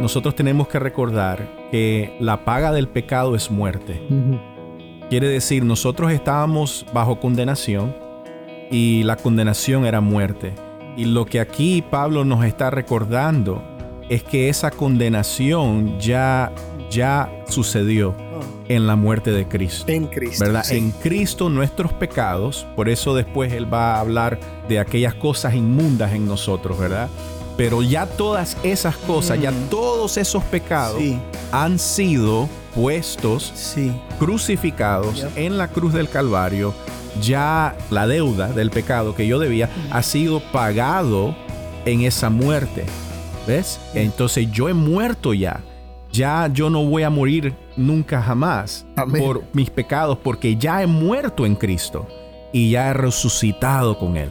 Nosotros tenemos que recordar que la paga del pecado es muerte. Quiere decir, nosotros estábamos bajo condenación y la condenación era muerte. Y lo que aquí Pablo nos está recordando es que esa condenación ya, ya sucedió en la muerte de Cristo. En Cristo. ¿Verdad? En Cristo nuestros pecados, por eso después Él va a hablar de aquellas cosas inmundas en nosotros, ¿verdad? Pero ya todas esas cosas, ya Mm. todos esos pecados Sí. han sido puestos, Sí. crucificados Yep. en la cruz del Calvario. Ya la deuda del pecado que yo debía ha sido pagado en esa muerte. ¿Ves? Entonces yo he muerto ya. Ya yo no voy a morir nunca jamás Amén. por mis pecados porque ya he muerto en Cristo y ya he resucitado con Él.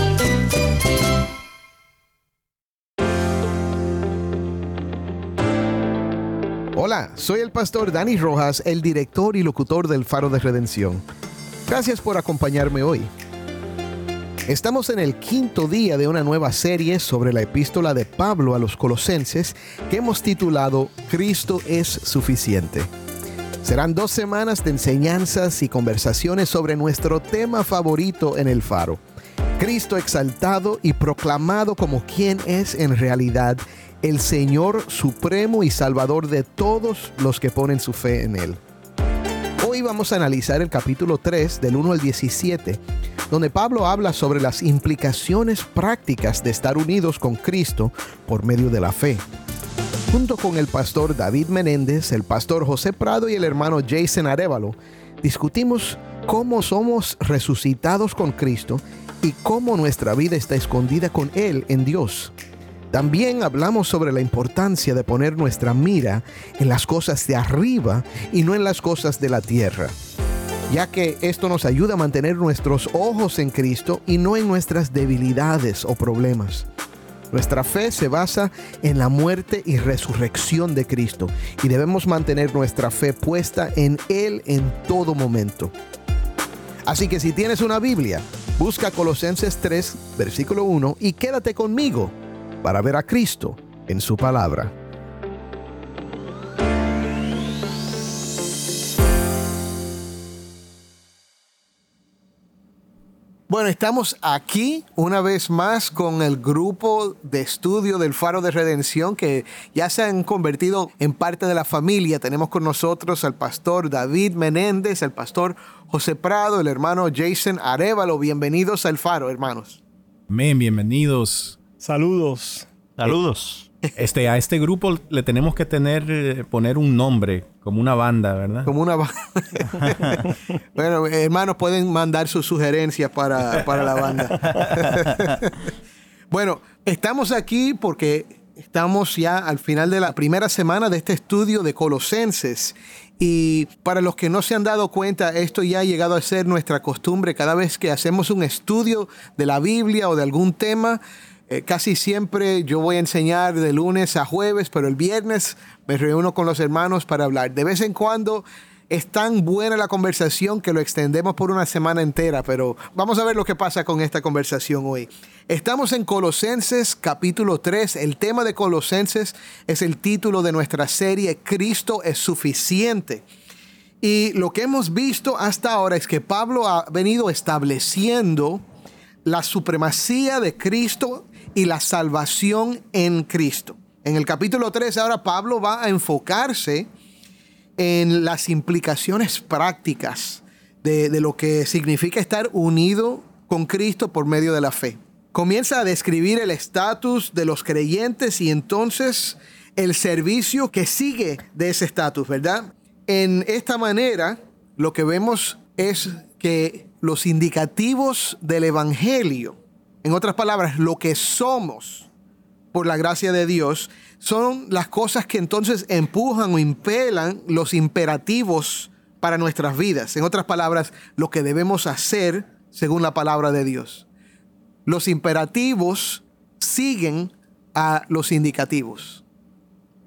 Hola, soy el pastor Dani Rojas, el director y locutor del Faro de Redención. Gracias por acompañarme hoy. Estamos en el quinto día de una nueva serie sobre la epístola de Pablo a los colosenses que hemos titulado Cristo es suficiente. Serán dos semanas de enseñanzas y conversaciones sobre nuestro tema favorito en el faro. Cristo exaltado y proclamado como quien es en realidad el Señor supremo y Salvador de todos los que ponen su fe en Él. Hoy vamos a analizar el capítulo 3 del 1 al 17, donde Pablo habla sobre las implicaciones prácticas de estar unidos con Cristo por medio de la fe. Junto con el pastor David Menéndez, el pastor José Prado y el hermano Jason Arevalo, discutimos cómo somos resucitados con Cristo y cómo nuestra vida está escondida con Él en Dios. También hablamos sobre la importancia de poner nuestra mira en las cosas de arriba y no en las cosas de la tierra, ya que esto nos ayuda a mantener nuestros ojos en Cristo y no en nuestras debilidades o problemas. Nuestra fe se basa en la muerte y resurrección de Cristo y debemos mantener nuestra fe puesta en Él en todo momento. Así que si tienes una Biblia, busca Colosenses 3, versículo 1 y quédate conmigo para ver a Cristo en su palabra. Bueno, estamos aquí una vez más con el grupo de estudio del Faro de Redención que ya se han convertido en parte de la familia. Tenemos con nosotros al pastor David Menéndez, el pastor José Prado, el hermano Jason Arevalo. Bienvenidos al Faro, hermanos. Amén, bienvenidos. Saludos. Saludos. Este, a este grupo le tenemos que tener, eh, poner un nombre, como una banda, ¿verdad? Como una banda. bueno, hermanos, pueden mandar sus sugerencias para, para la banda. bueno, estamos aquí porque estamos ya al final de la primera semana de este estudio de Colosenses. Y para los que no se han dado cuenta, esto ya ha llegado a ser nuestra costumbre. Cada vez que hacemos un estudio de la Biblia o de algún tema, eh, casi siempre yo voy a enseñar de lunes a jueves, pero el viernes me reúno con los hermanos para hablar. De vez en cuando es tan buena la conversación que lo extendemos por una semana entera, pero vamos a ver lo que pasa con esta conversación hoy. Estamos en Colosenses capítulo 3. El tema de Colosenses es el título de nuestra serie Cristo es suficiente. Y lo que hemos visto hasta ahora es que Pablo ha venido estableciendo la supremacía de Cristo y la salvación en Cristo. En el capítulo 3 ahora Pablo va a enfocarse en las implicaciones prácticas de, de, lo que significa estar unido con Cristo por medio de la fe. Comienza a describir el estatus de los creyentes y entonces el servicio que sigue de ese estatus, ¿verdad? En esta manera, lo que vemos es que los indicativos del Evangelio, en otras palabras, lo que somos por la gracia de Dios, son las cosas que entonces empujan o impelan los imperativos para nuestras vidas. En otras palabras, lo que debemos hacer según la palabra de Dios. Los imperativos siguen a los indicativos.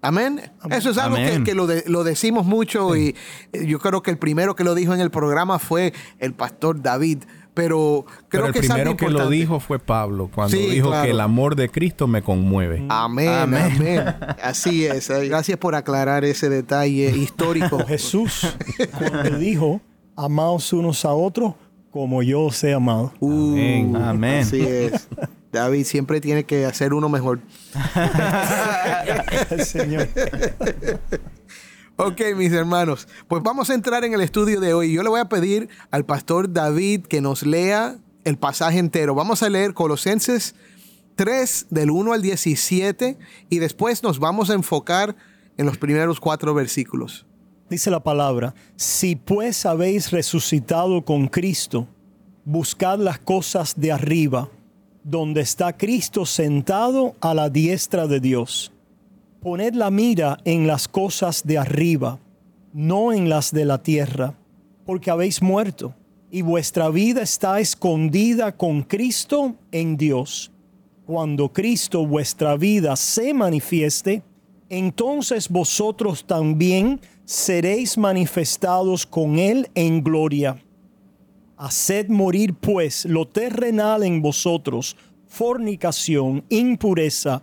Amén. Eso es algo que, Amén. que lo, de- lo decimos mucho y eh, yo creo que el primero que lo dijo en el programa fue el pastor David. Pero creo Pero el que es algo primero que lo dijo fue Pablo, cuando Sí, dijo claro. que el amor de Cristo me conmueve. Amén, amén. Así es. Gracias por aclarar ese detalle histórico. Jesús cuando dijo, amaos unos a otros como yo os he amado. Uh, Amén. Amén. Así es. David siempre tiene que hacer uno mejor. Señor. Ok, mis hermanos, pues vamos a entrar en el estudio de hoy. Yo le voy a pedir al pastor David que nos lea el pasaje entero. Vamos a leer Colosenses 3 del 1 al 17 y después nos vamos a enfocar en los primeros cuatro versículos. Dice la palabra, si pues habéis resucitado con Cristo, buscad las cosas de arriba, donde está Cristo sentado a la diestra de Dios. Poned la mira en las cosas de arriba, no en las de la tierra, porque habéis muerto, y vuestra vida está escondida con Cristo en Dios. Cuando Cristo vuestra vida se manifieste, entonces vosotros también seréis manifestados con Él en gloria. Haced morir pues lo terrenal en vosotros, fornicación, impureza,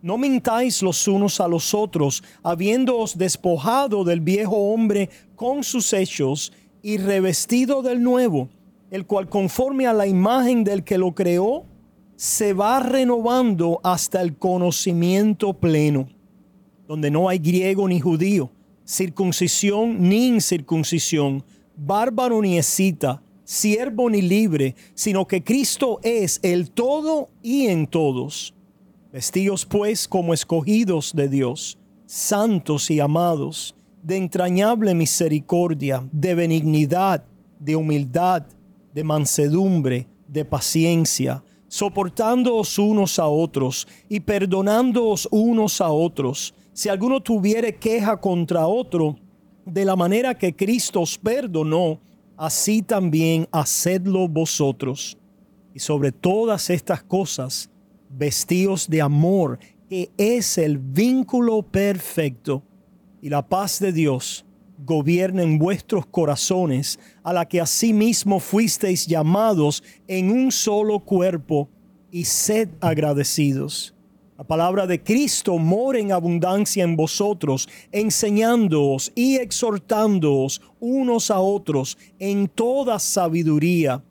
No mintáis los unos a los otros, habiéndoos despojado del viejo hombre con sus hechos y revestido del nuevo, el cual conforme a la imagen del que lo creó, se va renovando hasta el conocimiento pleno, donde no hay griego ni judío, circuncisión ni incircuncisión, bárbaro ni escita, siervo ni libre, sino que Cristo es el todo y en todos. Vestíos pues como escogidos de Dios, santos y amados, de entrañable misericordia, de benignidad, de humildad, de mansedumbre, de paciencia, soportándoos unos a otros y perdonándoos unos a otros. Si alguno tuviere queja contra otro, de la manera que Cristo os perdonó, así también hacedlo vosotros. Y sobre todas estas cosas, vestíos de amor, que es el vínculo perfecto. Y la paz de Dios gobierna en vuestros corazones, a la que asimismo fuisteis llamados en un solo cuerpo, y sed agradecidos. La palabra de Cristo mora en abundancia en vosotros, enseñándoos y exhortándoos unos a otros en toda sabiduría,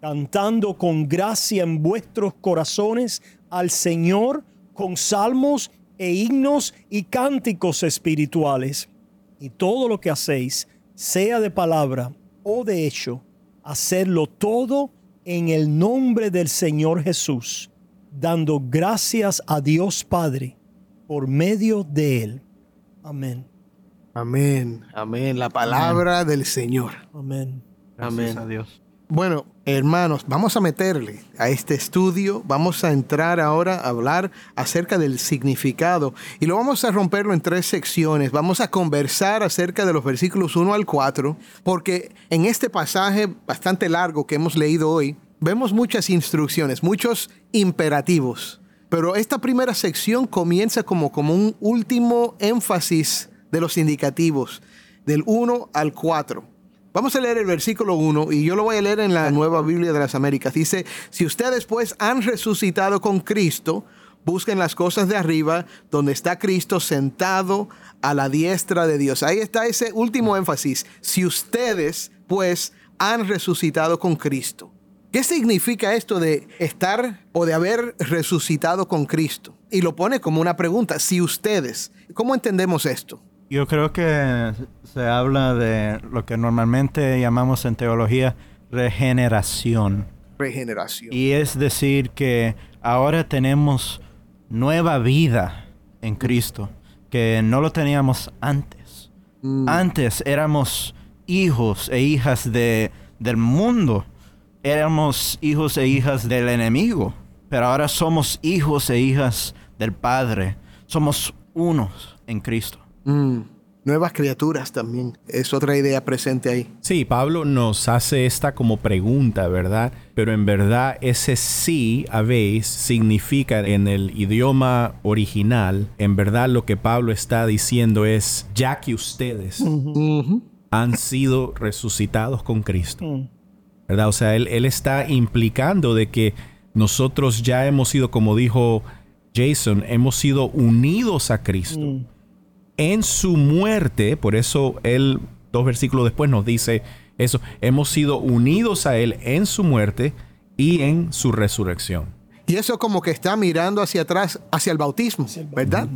cantando con gracia en vuestros corazones al Señor con salmos e himnos y cánticos espirituales. Y todo lo que hacéis, sea de palabra o de hecho, hacerlo todo en el nombre del Señor Jesús, dando gracias a Dios Padre por medio de Él. Amén. Amén, amén. La palabra del Señor. Amén. Amén. a Dios. Bueno, hermanos, vamos a meterle a este estudio, vamos a entrar ahora a hablar acerca del significado y lo vamos a romperlo en tres secciones. Vamos a conversar acerca de los versículos 1 al 4, porque en este pasaje bastante largo que hemos leído hoy, vemos muchas instrucciones, muchos imperativos. Pero esta primera sección comienza como, como un último énfasis de los indicativos, del 1 al 4. Vamos a leer el versículo 1 y yo lo voy a leer en la Nueva Biblia de las Américas. Dice, si ustedes pues han resucitado con Cristo, busquen las cosas de arriba, donde está Cristo sentado a la diestra de Dios. Ahí está ese último énfasis. Si ustedes, pues, han resucitado con Cristo. ¿Qué significa esto de estar o de haber resucitado con Cristo? Y lo pone como una pregunta. Si ustedes, ¿cómo entendemos esto? Yo creo que se habla de lo que normalmente llamamos en teología regeneración. Regeneración. Y es decir que ahora tenemos nueva vida en Cristo, que no lo teníamos antes. Mm. Antes éramos hijos e hijas de, del mundo, éramos hijos e hijas del enemigo, pero ahora somos hijos e hijas del Padre, somos unos en Cristo. Mm. Nuevas criaturas también. Es otra idea presente ahí. Sí, Pablo nos hace esta como pregunta, ¿verdad? Pero en verdad ese sí habéis significa en el idioma original, en verdad lo que Pablo está diciendo es, ya que ustedes han sido resucitados con Cristo. Mm. ¿Verdad? O sea, él, él está implicando de que nosotros ya hemos sido, como dijo Jason, hemos sido unidos a Cristo. Mm. En su muerte, por eso él, dos versículos después nos dice eso, hemos sido unidos a Él en su muerte y en su resurrección. Y eso como que está mirando hacia atrás, hacia el bautismo, ¿verdad?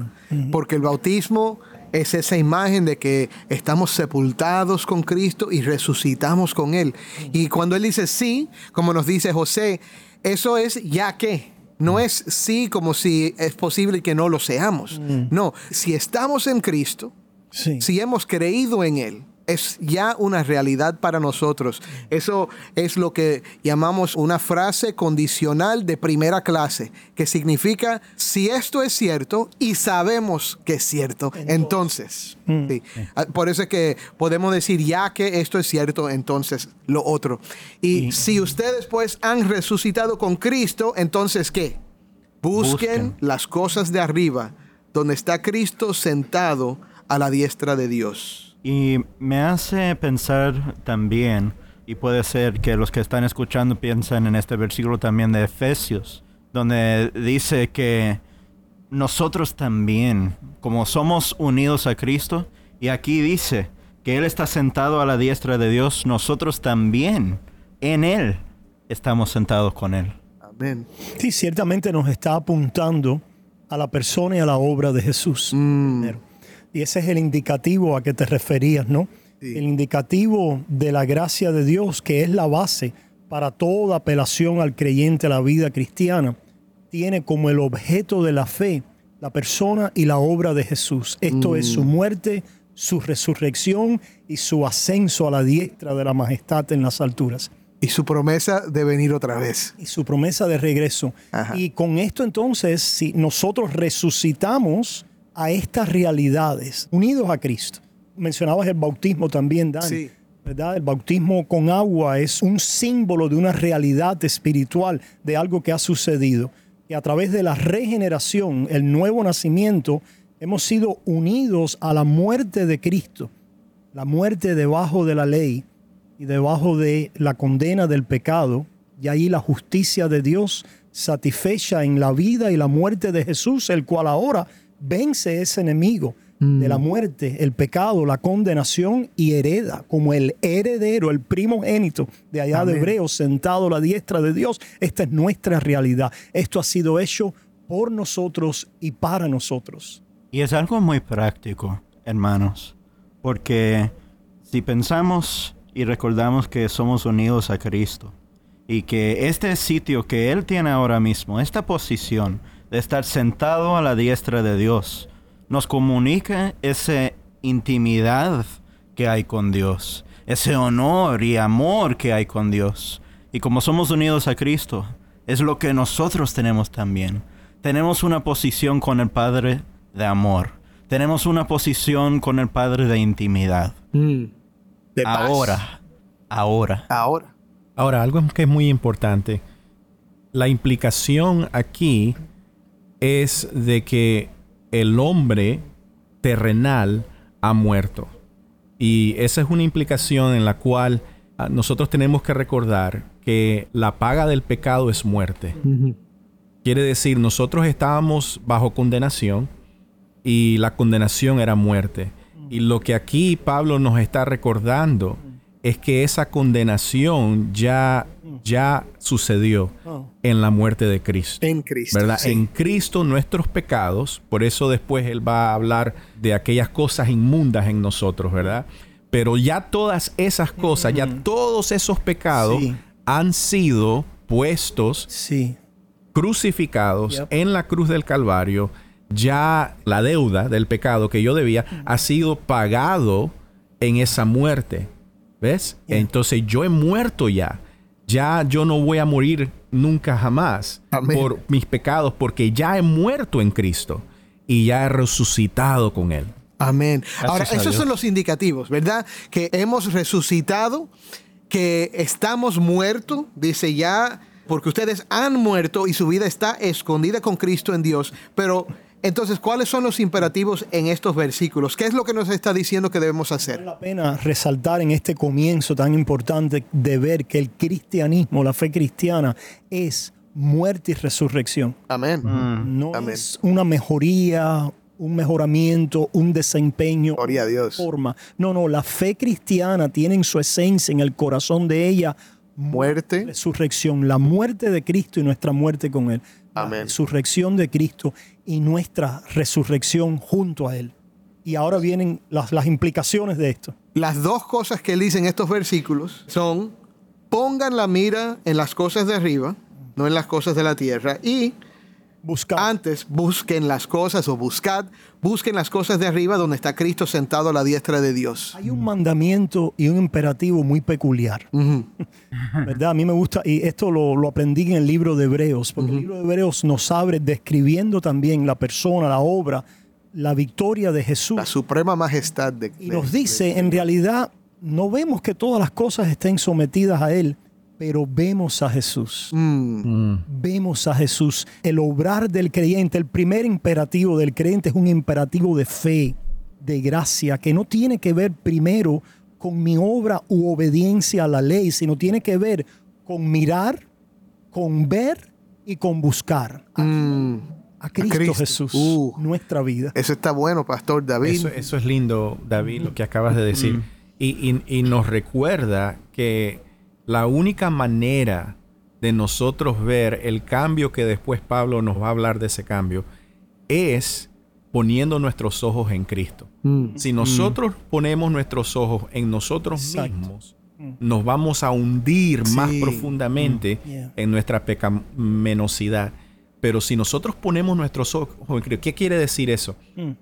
Porque el bautismo es esa imagen de que estamos sepultados con Cristo y resucitamos con Él. Y cuando Él dice sí, como nos dice José, eso es ya que. No es sí como si es posible que no lo seamos. No, si estamos en Cristo, Sí. si hemos creído en Él, es ya una realidad para nosotros. Eso es lo que llamamos una frase condicional de primera clase, que significa, si esto es cierto y sabemos que es cierto, entonces. sí. Ah, Por eso es que podemos decir, ya que esto es cierto, entonces lo otro. Y si ustedes pues han resucitado con Cristo, entonces ¿qué? Busquen, Busquen. las cosas de arriba, donde está Cristo sentado a la diestra de Dios. Y me hace pensar también, y puede ser que los que están escuchando piensan en este versículo también de Efesios, donde dice que nosotros también, como somos unidos a Cristo, y aquí dice que Él está sentado a la diestra de Dios, nosotros también en Él estamos sentados con Él. Amén. Sí, ciertamente nos está apuntando a la persona y a la obra de Jesús. Mm, primero. Y ese es el indicativo a que te referías, ¿no? Sí. El indicativo de la gracia de Dios, que es la base para toda apelación al creyente a la vida cristiana, tiene como el objeto de la fe la persona y la obra de Jesús. Esto es su muerte, su resurrección y su ascenso a la diestra de la majestad en las alturas Y su promesa de venir otra vez. y su promesa de regreso. Ajá. Y con esto entonces, si nosotros resucitamos a estas realidades, unidos a Cristo. Mencionabas el bautismo también, Dani. Sí. ¿verdad? El bautismo con agua es un símbolo de una realidad espiritual, de algo que ha sucedido. Que a través de la regeneración, el nuevo nacimiento, hemos sido unidos a la muerte de Cristo, la muerte debajo de la ley y debajo de la condena del pecado, y ahí la justicia de Dios satisfecha en la vida y la muerte de Jesús, el cual ahora vence ese enemigo de la muerte, el pecado, la condenación y hereda como el heredero, el primogénito de allá de Amén. Hebreos sentado a la diestra de Dios. Esta es nuestra realidad. Esto ha sido hecho por nosotros y para nosotros. Y es algo muy práctico, hermanos, porque si pensamos y recordamos que somos unidos a Cristo y que este sitio que Él tiene ahora mismo, esta posición de estar sentado a la diestra de Dios, nos comunica esa intimidad que hay con Dios, ese honor y amor que hay con Dios. Y como somos unidos a Cristo, es lo que nosotros tenemos también. Tenemos una posición con el Padre de amor. Tenemos una posición con el Padre de intimidad. De paz. Ahora, ahora. Ahora. Ahora, algo que es muy importante, la implicación aquí es de que el hombre terrenal ha muerto. Y esa es una implicación en la cual ah, nosotros tenemos que recordar que la paga del pecado es muerte. Quiere decir, nosotros estábamos bajo condenación y la condenación era muerte. Y lo que aquí Pablo nos está recordando es que esa condenación ya, ya sucedió en la muerte de Cristo. En Cristo. ¿Verdad? sí. En Cristo nuestros pecados, por eso después él va a hablar de aquellas cosas inmundas en nosotros, ¿verdad? Pero ya todas esas cosas, ya todos esos pecados Sí. han sido puestos, Sí. crucificados Yep. en la cruz del Calvario. Ya la deuda del pecado que yo debía ha sido pagado en esa muerte. ¿Ves? Yeah. Entonces yo he muerto ya. Ya yo no voy a morir nunca jamás Amén. por mis pecados porque ya he muerto en Cristo y ya he resucitado con Él. Amén. Ahora, Gracias esos Dios. son los indicativos, ¿verdad? Que hemos resucitado, que estamos muertos, dice ya, porque ustedes han muerto y su vida está escondida con Cristo en Dios. Pero entonces, ¿cuáles son los imperativos en estos versículos? ¿Qué es lo que nos está diciendo que debemos Vale hacer? la pena resaltar en este comienzo tan importante de ver que el cristianismo, la fe cristiana, es muerte y resurrección. Amén. No Amén. es una mejoría, un mejoramiento, un desempeño, Gloria a Dios. forma. No, no, la fe cristiana tiene en su esencia, en el corazón de ella, Muerte. resurrección, la muerte de Cristo y nuestra muerte con Él. La resurrección de Cristo y nuestra resurrección junto a Él. Y ahora vienen las, las implicaciones de esto. Las dos cosas que él dice en estos versículos son, pongan la mira en las cosas de arriba, no en las cosas de la tierra, y Buscar. Antes busquen las cosas o buscad, busquen las cosas de arriba donde está Cristo sentado a la diestra de Dios. Hay un mandamiento y un imperativo muy peculiar. ¿verdad? A mí me gusta, y esto lo, lo aprendí en el libro de Hebreos, porque el libro de Hebreos nos abre describiendo también la persona, la obra, la victoria de Jesús. La suprema majestad de, Y nos dice, en realidad, no vemos que todas las cosas estén sometidas a Él, pero vemos a Jesús. Mm, Vemos a Jesús. El obrar del creyente, el primer imperativo del creyente es un imperativo de fe, de gracia, que no tiene que ver primero con mi obra u obediencia a la ley, sino tiene que ver con mirar, con ver y con buscar a, mm. a Cristo, Cristo. Jesús, Uh. nuestra vida. Eso está bueno, Pastor David. Eso, eso es lindo, David, lo que acabas de decir. y, y- y nos recuerda que la única manera de nosotros ver el cambio que después Pablo nos va a hablar de ese cambio es poniendo nuestros ojos en Cristo. Mm. Si nosotros ponemos nuestros ojos en nosotros Exacto. mismos, nos vamos a hundir más profundamente Yeah. en nuestra pecaminosidad. Pero si nosotros ponemos nuestros ojos en Cristo, ¿qué quiere decir eso? Mm.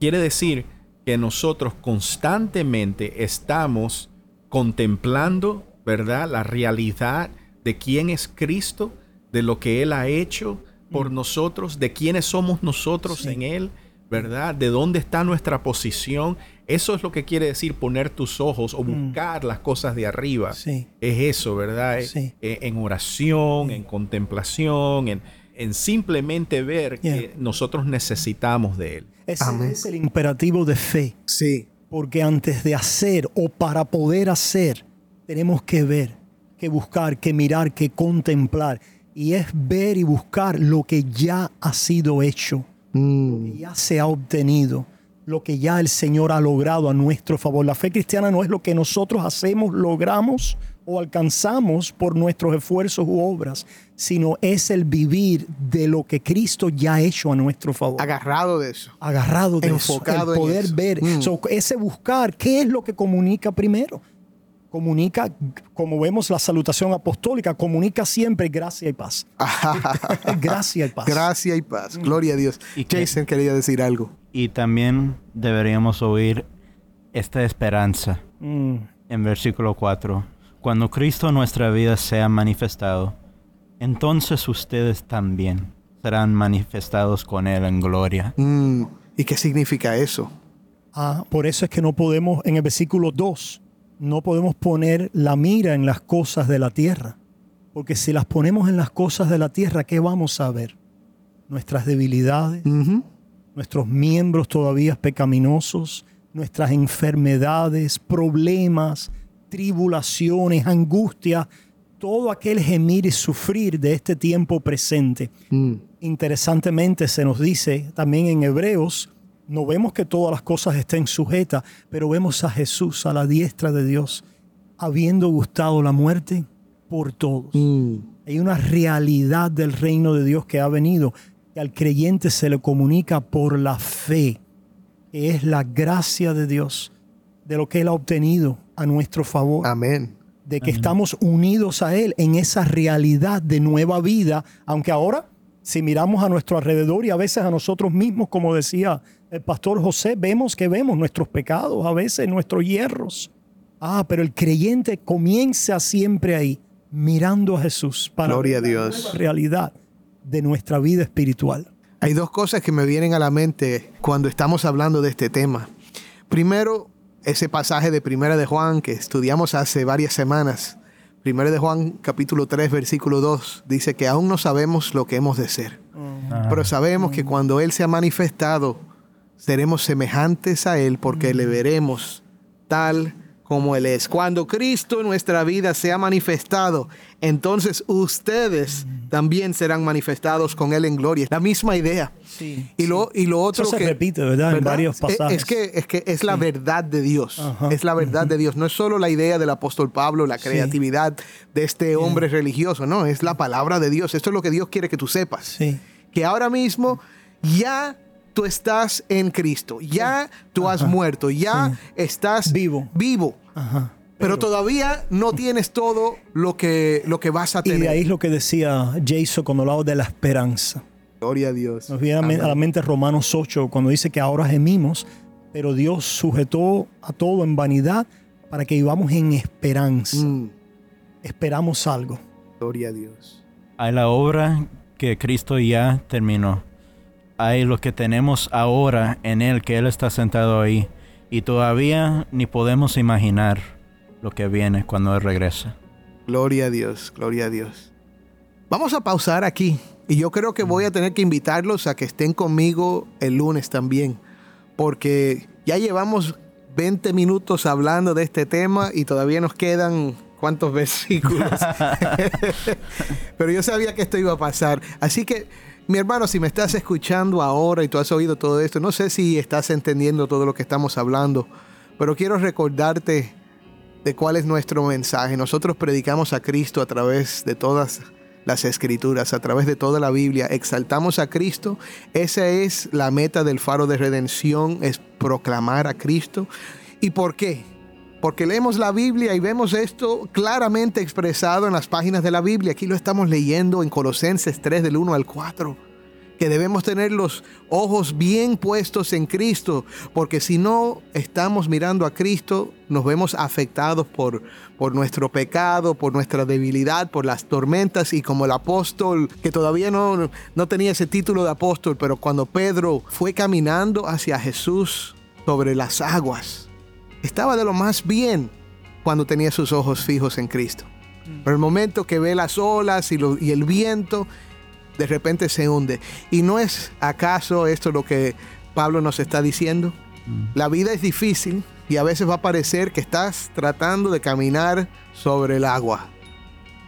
Quiere decir que nosotros constantemente estamos contemplando, ¿verdad? La realidad de quién es Cristo, de lo que Él ha hecho por nosotros, de quiénes somos nosotros Sí. en Él, ¿verdad? De dónde está nuestra posición. Eso es lo que quiere decir poner tus ojos o buscar las cosas de arriba. Sí. Es eso, ¿verdad? Sí. Eh, En oración, en contemplación, en, en simplemente ver Yeah. que nosotros necesitamos de Él. Ese Amén. es el imperativo de fe. Sí. Porque antes de hacer o para poder hacer, tenemos que ver, que buscar, que mirar, que contemplar. Y es ver y buscar lo que ya ha sido hecho, Mm. que ya se ha obtenido, lo que ya el Señor ha logrado a nuestro favor. La fe cristiana no es lo que nosotros hacemos, logramos o alcanzamos por nuestros esfuerzos u obras, sino es el vivir de lo que Cristo ya ha hecho a nuestro favor Agarrado de eso. agarrado de Enfocado eso, en el poder eso. ver, Mm. So, ese buscar, ¿qué es lo que comunica primero? Comunica, como vemos la salutación apostólica, comunica siempre gracia y paz. gracia y paz. Gracia y paz. Gloria a Dios. ¿Y? Jason quería decir algo. Y también deberíamos oír esta esperanza Mm, en versículo 4. Cuando Cristo en nuestra vida sea manifestado, entonces ustedes también serán manifestados con Él en gloria. Mm. ¿Y qué significa eso? ah, por eso es que no podemos, en el versículo 2, no podemos poner la mira en las cosas de la tierra. Porque si las ponemos en las cosas de la tierra, ¿qué vamos a ver? Nuestras debilidades, nuestros miembros todavía pecaminosos, nuestras enfermedades, problemas, tribulaciones, angustias, todo aquel gemir y sufrir de este tiempo presente. Mm. Interesantemente se nos dice también en Hebreos, no vemos que todas las cosas estén sujetas, pero vemos a Jesús a la diestra de Dios, habiendo gustado la muerte por todos. Mm. Hay una realidad del reino de Dios que ha venido, que al creyente se le comunica por la fe, que es la gracia de Dios, de lo que Él ha obtenido a nuestro favor Amén. de que estamos unidos a Él en esa realidad de nueva vida, aunque ahora, si miramos a nuestro alrededor y a veces a nosotros mismos, como decía el pastor José, vemos que vemos nuestros pecados, a veces nuestros hierros. Ah, pero el creyente comienza siempre ahí, mirando a Jesús para Gloria a la Dios. nueva realidad de nuestra vida espiritual. Hay dos cosas que me vienen a la mente cuando estamos hablando de este tema. Primero, ese pasaje de Primera de Juan que estudiamos hace varias semanas. Primera de Juan capítulo 3 versículo 2 dice que aún no sabemos lo que hemos de ser, pero sabemos que cuando Él se ha manifestado, seremos semejantes a Él porque le veremos tal como Él es. Cuando Cristo en nuestra vida se ha manifestado, entonces ustedes también serán manifestados con Él en gloria. La misma idea. y, lo, y lo otro Eso se que... repite, ¿verdad? En varios Es- pasajes. Es que, es que es la verdad de Dios. Ajá. Es la verdad de Dios. No es solo la idea del apóstol Pablo, la Sí. creatividad de este hombre religioso. No, es la palabra de Dios. Esto es lo que Dios quiere que tú sepas. Sí. Que ahora mismo ya tú estás en Cristo. Ya tú has muerto. Ya estás Vivo. vivo. Ajá. Pero, todavía no tienes todo lo que, lo que vas a Y tener. de ahí es lo que decía Jason cuando hablaba de la esperanza. Gloria a Dios. Nos viene a men- a la mente Romanos 8 cuando dice que ahora gemimos, pero Dios sujetó a todo en vanidad para que vivamos en esperanza. Mm, Esperamos algo. gloria a Dios. Hay la obra que Cristo ya terminó. Hay lo que tenemos ahora en Él, que Él está sentado ahí. Y todavía ni podemos imaginar lo que viene cuando Él regresa. Gloria a Dios, gloria a Dios. Vamos a pausar aquí y yo creo que voy a tener que invitarlos a que estén conmigo el lunes también, porque ya llevamos 20 minutos hablando de este tema y todavía nos quedan cuántos versículos. Pero yo sabía que esto iba a pasar. Así que, mi hermano, si me estás escuchando ahora y tú has oído todo esto, no sé si estás entendiendo todo lo que estamos hablando, pero quiero recordarte de cuál es nuestro mensaje. Nosotros predicamos a Cristo a través de todas las escrituras, a través de toda la Biblia. Exaltamos a Cristo. Esa es la meta del faro de redención, es proclamar a Cristo. ¿Y por qué? Porque leemos la Biblia y vemos esto claramente expresado en las páginas de la Biblia. Aquí lo estamos leyendo en Colosenses 3 del 1 al 4 que debemos tener los ojos bien puestos en Cristo, porque si no estamos mirando a Cristo, nos vemos afectados por, por nuestro pecado, por nuestra debilidad, por las tormentas, y como el apóstol, que todavía no, no tenía ese título de apóstol, pero cuando Pedro fue caminando hacia Jesús sobre las aguas, estaba de lo más bien cuando tenía sus ojos fijos en Cristo. Pero el momento que ve las olas y, lo- y el viento, de repente se hunde. ¿Y no es acaso esto lo que Pablo nos está diciendo? La vida es difícil y a veces va a parecer que estás tratando de caminar sobre el agua.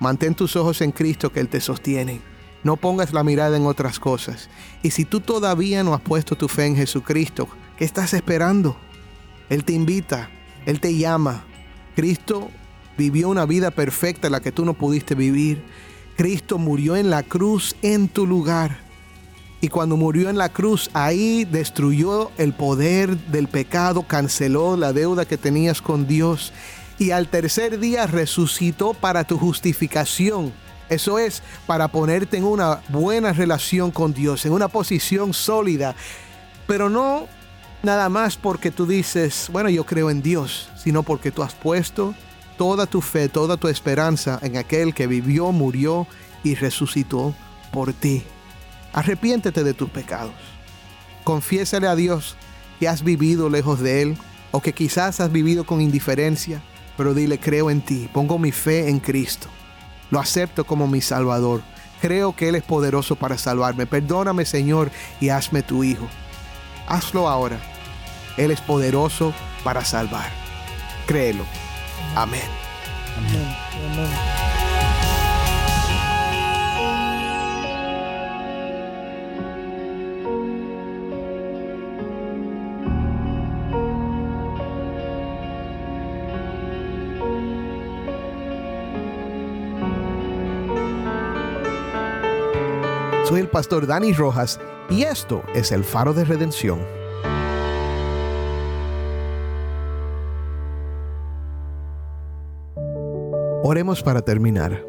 Mantén tus ojos en Cristo que Él te sostiene. No pongas la mirada en otras cosas. Y si tú todavía no has puesto tu fe en Jesucristo, ¿qué estás esperando? Él te invita, Él te llama. Cristo vivió una vida perfecta la que tú no pudiste vivir. Cristo murió en la cruz en tu lugar. Y cuando murió en la cruz, ahí destruyó el poder del pecado, canceló la deuda que tenías con Dios. Y al tercer día resucitó para tu justificación. Eso es para ponerte en una buena relación con Dios, en una posición sólida. Pero no nada más porque tú dices, bueno, yo creo en Dios, sino porque tú has puesto toda tu fe, toda tu esperanza en aquel que vivió, murió y resucitó por ti. Arrepiéntete de tus pecados. Confiésale a Dios que has vivido lejos de Él o que quizás has vivido con indiferencia, pero dile, creo en ti, pongo mi fe en Cristo. Lo acepto como mi Salvador. Creo que Él es poderoso para salvarme. Perdóname, Señor, y hazme tu Hijo. Hazlo ahora. Él es poderoso para salvar. Créelo. Amén. Amén. Amén. Soy el pastor Dani Rojas y esto es el faro de redención. Oremos para terminar.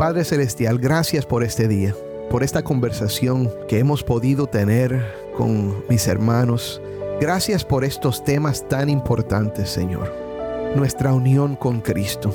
Padre Celestial, gracias por este día, por esta conversación que hemos podido tener con mis hermanos. Gracias por estos temas tan importantes, Señor. Nuestra unión con Cristo.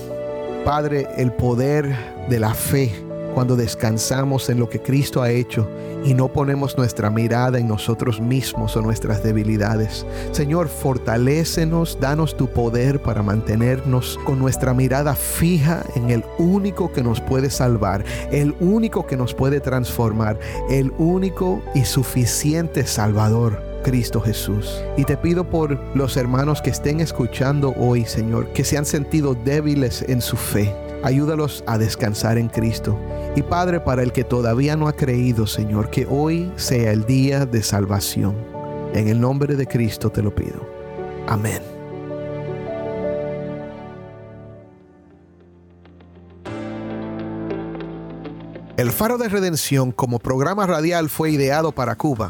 Padre, el poder de la fe cuando descansamos en lo que Cristo ha hecho y no ponemos nuestra mirada en nosotros mismos o nuestras debilidades. Señor, fortalécenos, danos tu poder para mantenernos con nuestra mirada fija en el único que nos puede salvar, el único que nos puede transformar, el único y suficiente Salvador. Cristo Jesús. Y te pido por los hermanos que estén escuchando hoy, Señor, que se han sentido débiles en su fe. Ayúdalos a descansar en Cristo. Y Padre, para el que todavía no ha creído, Señor, que hoy sea el día de salvación. En el nombre de Cristo te lo pido. Amén. El Faro de Redención como programa radial fue ideado para Cuba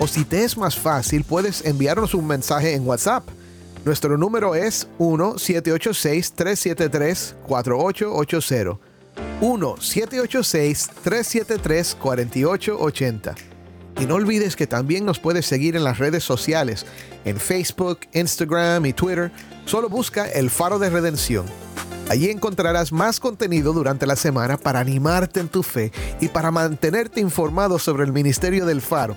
O si te es más fácil, puedes enviarnos un mensaje en WhatsApp. Nuestro número es 1-786-373-4880. 1-786-373-4880. Y no olvides que también nos puedes seguir en las redes sociales, en Facebook, Instagram y Twitter. Solo busca El Faro de Redención. Allí encontrarás más contenido durante la semana para animarte en tu fe y para mantenerte informado sobre el ministerio del Faro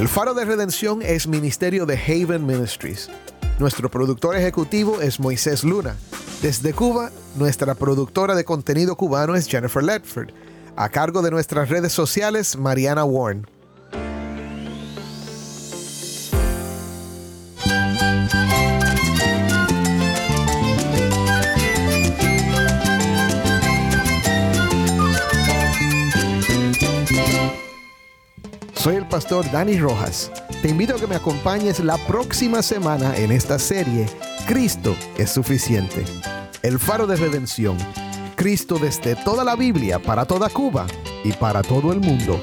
El Faro de Redención es ministerio de Haven Ministries. Nuestro productor ejecutivo es Moisés Luna. Desde Cuba, nuestra productora de contenido cubano es Jennifer Ledford. A cargo de nuestras redes sociales, Mariana Warren. Pastor Dani Rojas. Te invito a que me acompañes la próxima semana en esta serie Cristo es suficiente. El faro de redención. Cristo desde toda la Biblia, para toda Cuba y para todo el mundo.